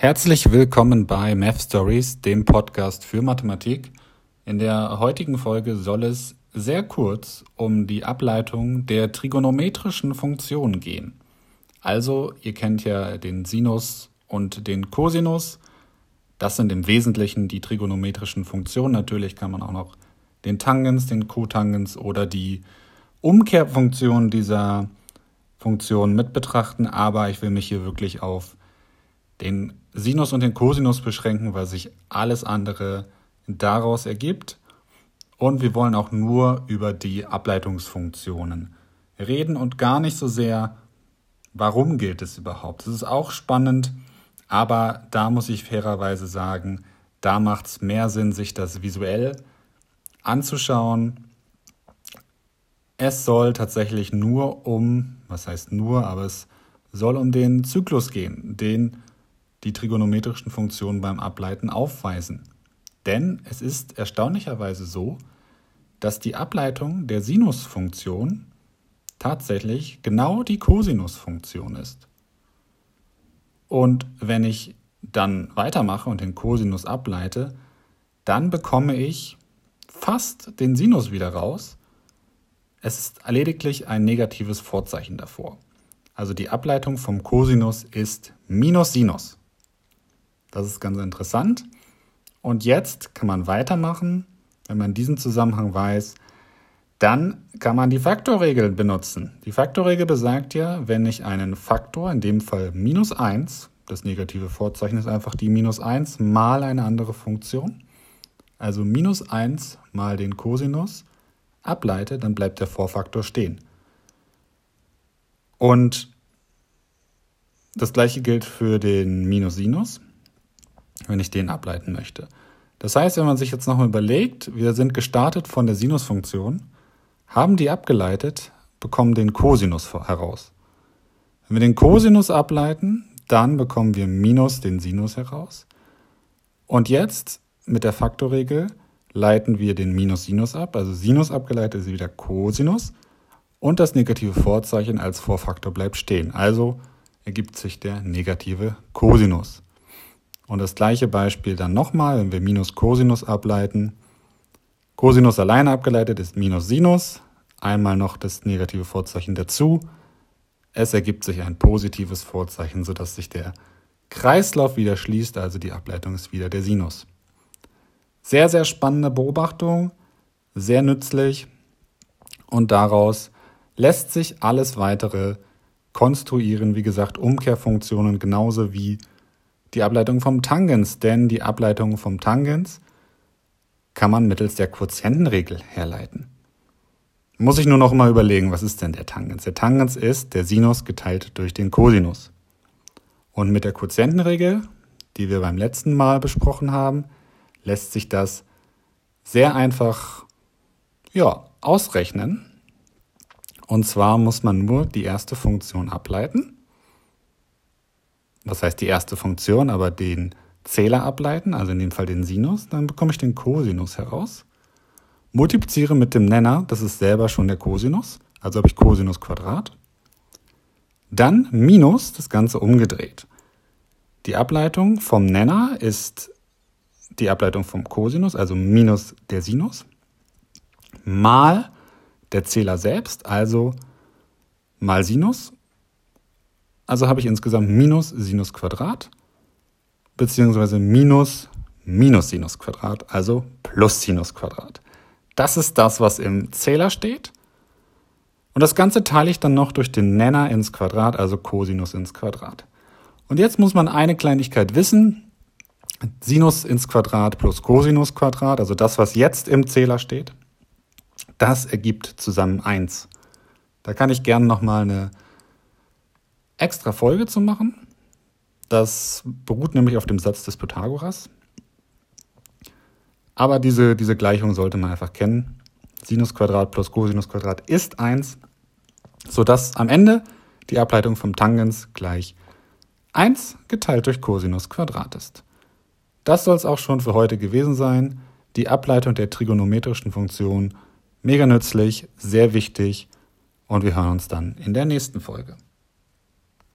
Herzlich willkommen bei Math Stories, dem Podcast für Mathematik. In der heutigen Folge soll es sehr kurz um die Ableitung der trigonometrischen Funktionen gehen. Also, ihr kennt ja den Sinus und den Cosinus. Das sind im Wesentlichen die trigonometrischen Funktionen. Natürlich kann man auch noch den Tangens, den Cotangens oder die Umkehrfunktion dieser Funktionen mit betrachten, aber ich will mich hier wirklich auf den Sinus und den Cosinus beschränken, weil sich alles andere daraus ergibt. Und wir wollen auch nur über die Ableitungsfunktionen reden und gar nicht so sehr, warum gilt es überhaupt. Das ist auch spannend, aber da muss ich fairerweise sagen, da macht es mehr Sinn, sich das visuell anzuschauen. Es soll tatsächlich nur um, was heißt nur, aber es soll um den Zyklus gehen, den die trigonometrischen Funktionen beim Ableiten aufweisen. Denn es ist erstaunlicherweise so, dass die Ableitung der Sinusfunktion tatsächlich genau die Cosinusfunktion ist. Und wenn ich dann weitermache und den Cosinus ableite, dann bekomme ich fast den Sinus wieder raus. Es ist lediglich ein negatives Vorzeichen davor. Also die Ableitung vom Cosinus ist minus Sinus. Das ist ganz interessant. Und jetzt kann man weitermachen, wenn man diesen Zusammenhang weiß, dann kann man die Faktorregel benutzen. Die Faktorregel besagt ja, wenn ich einen Faktor, in dem Fall minus 1, das negative Vorzeichen ist einfach die minus 1 mal eine andere Funktion, also minus 1 mal den Cosinus, ableite, dann bleibt der Vorfaktor stehen. Und das gleiche gilt für den Minus-Sinus wenn ich den ableiten möchte. Das heißt, wenn man sich jetzt nochmal überlegt, wir sind gestartet von der Sinusfunktion, haben die abgeleitet, bekommen den Cosinus heraus. Wenn wir den Cosinus ableiten, dann bekommen wir minus den Sinus heraus. Und jetzt mit der Faktorregel leiten wir den Minus-Sinus ab. Also Sinus abgeleitet ist wieder Cosinus. Und das negative Vorzeichen als Vorfaktor bleibt stehen. Also ergibt sich der negative Cosinus. Und das gleiche Beispiel dann nochmal, wenn wir Minus Cosinus ableiten. Cosinus alleine abgeleitet ist Minus Sinus. Einmal noch das negative Vorzeichen dazu. Es ergibt sich ein positives Vorzeichen, sodass sich der Kreislauf wieder schließt, also die Ableitung ist wieder der Sinus. Sehr, sehr spannende Beobachtung, sehr nützlich und daraus lässt sich alles weitere konstruieren, wie gesagt, Umkehrfunktionen genauso wie die Ableitung vom Tangens, denn die Ableitung vom Tangens kann man mittels der Quotientenregel herleiten. Muss ich nur noch mal überlegen, was ist denn der Tangens? Der Tangens ist der Sinus geteilt durch den Cosinus. Und mit der Quotientenregel, die wir beim letzten Mal besprochen haben, lässt sich das sehr einfach ja, ausrechnen. Und zwar muss man nur die erste Funktion ableiten was heißt die erste Funktion, aber den Zähler ableiten, also in dem Fall den Sinus, dann bekomme ich den Cosinus heraus. Multipliziere mit dem Nenner, das ist selber schon der Cosinus, also habe ich Cosinus Quadrat. Dann minus das Ganze umgedreht. Die Ableitung vom Nenner ist die Ableitung vom Cosinus, also minus der Sinus, mal der Zähler selbst, also mal Sinus also habe ich insgesamt minus Sinus Quadrat beziehungsweise minus minus Sinus Quadrat, also plus Sinus Quadrat. Das ist das, was im Zähler steht. Und das Ganze teile ich dann noch durch den Nenner ins Quadrat, also Cosinus ins Quadrat. Und jetzt muss man eine Kleinigkeit wissen. Sinus ins Quadrat plus Cosinus Quadrat, also das, was jetzt im Zähler steht, das ergibt zusammen 1. Da kann ich gerne nochmal eine extra Folge zu machen. Das beruht nämlich auf dem Satz des Pythagoras. Aber diese, diese Gleichung sollte man einfach kennen. Sinus Quadrat plus Cosinus Quadrat ist 1, sodass am Ende die Ableitung vom Tangens gleich 1 geteilt durch Cosinus Quadrat ist. Das soll es auch schon für heute gewesen sein. Die Ableitung der trigonometrischen Funktion, mega nützlich, sehr wichtig und wir hören uns dann in der nächsten Folge.